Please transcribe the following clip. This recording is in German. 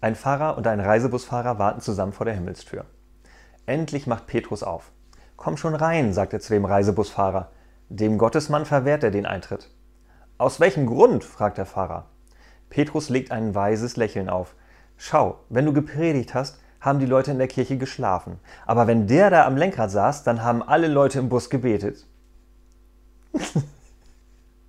Ein Pfarrer und ein Reisebusfahrer warten zusammen vor der Himmelstür. Endlich macht Petrus auf. Komm schon rein, sagt er zu dem Reisebusfahrer. Dem Gottesmann verwehrt er den Eintritt. Aus welchem Grund? fragt der Pfarrer. Petrus legt ein weises Lächeln auf. Schau, wenn du gepredigt hast, haben die Leute in der Kirche geschlafen. Aber wenn der da am Lenkrad saß, dann haben alle Leute im Bus gebetet.